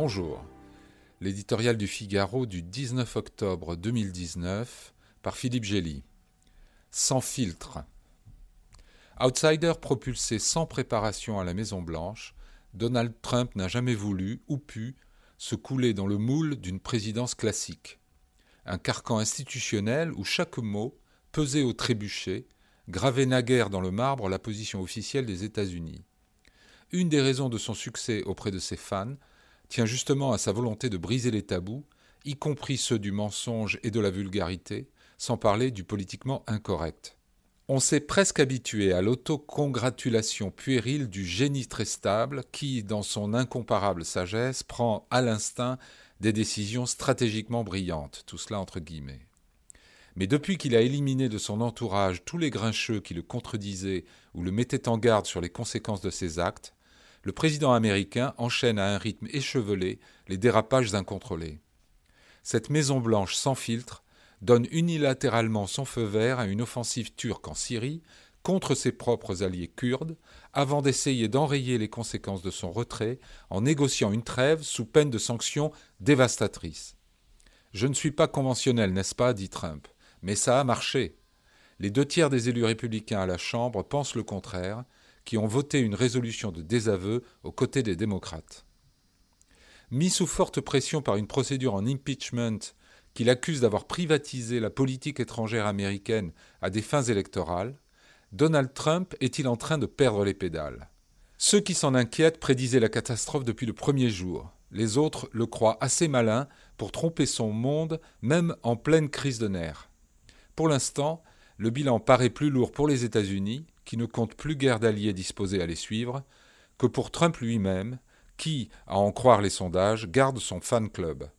Bonjour. L'éditorial du Figaro du 19 octobre 2019 par Philippe Gély. Sans filtre. Outsider propulsé sans préparation à la Maison-Blanche, Donald Trump n'a jamais voulu ou pu se couler dans le moule d'une présidence classique. Un carcan institutionnel où chaque mot, pesé au trébuchet, gravait naguère dans le marbre la position officielle des États-Unis. Une des raisons de son succès auprès de ses fans tient justement à sa volonté de briser les tabous, y compris ceux du mensonge et de la vulgarité, sans parler du politiquement incorrect. On s'est presque habitué à l'autocongratulation puérile du génie très stable qui, dans son incomparable sagesse, prend à l'instinct des décisions stratégiquement brillantes, tout cela entre guillemets. Mais depuis qu'il a éliminé de son entourage tous les grincheux qui le contredisaient ou le mettaient en garde sur les conséquences de ses actes, le président américain enchaîne à un rythme échevelé les dérapages incontrôlés. Cette Maison-Blanche sans filtre donne unilatéralement son feu vert à une offensive turque en Syrie contre ses propres alliés kurdes, avant d'essayer d'enrayer les conséquences de son retrait en négociant une trêve sous peine de sanctions dévastatrices. Je ne suis pas conventionnel, n'est-ce pas dit Trump, mais ça a marché. Les deux tiers des élus républicains à la Chambre pensent le contraire, qui ont voté une résolution de désaveu aux côtés des démocrates. Mis sous forte pression par une procédure en impeachment qui l'accuse d'avoir privatisé la politique étrangère américaine à des fins électorales, Donald Trump est-il en train de perdre les pédales? Ceux qui s'en inquiètent prédisaient la catastrophe depuis le premier jour. Les autres le croient assez malin pour tromper son monde, même en pleine crise de nerfs. Pour l'instant, le bilan paraît plus lourd pour les États-Unis, qui ne compte plus guère d'alliés disposés à les suivre, que pour Trump lui-même, qui, à en croire les sondages, garde son fan club.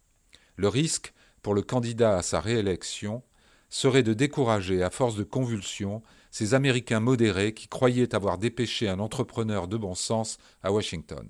Le risque, pour le candidat à sa réélection, serait de décourager, à force de convulsions, ces Américains modérés qui croyaient avoir dépêché un entrepreneur de bon sens à Washington.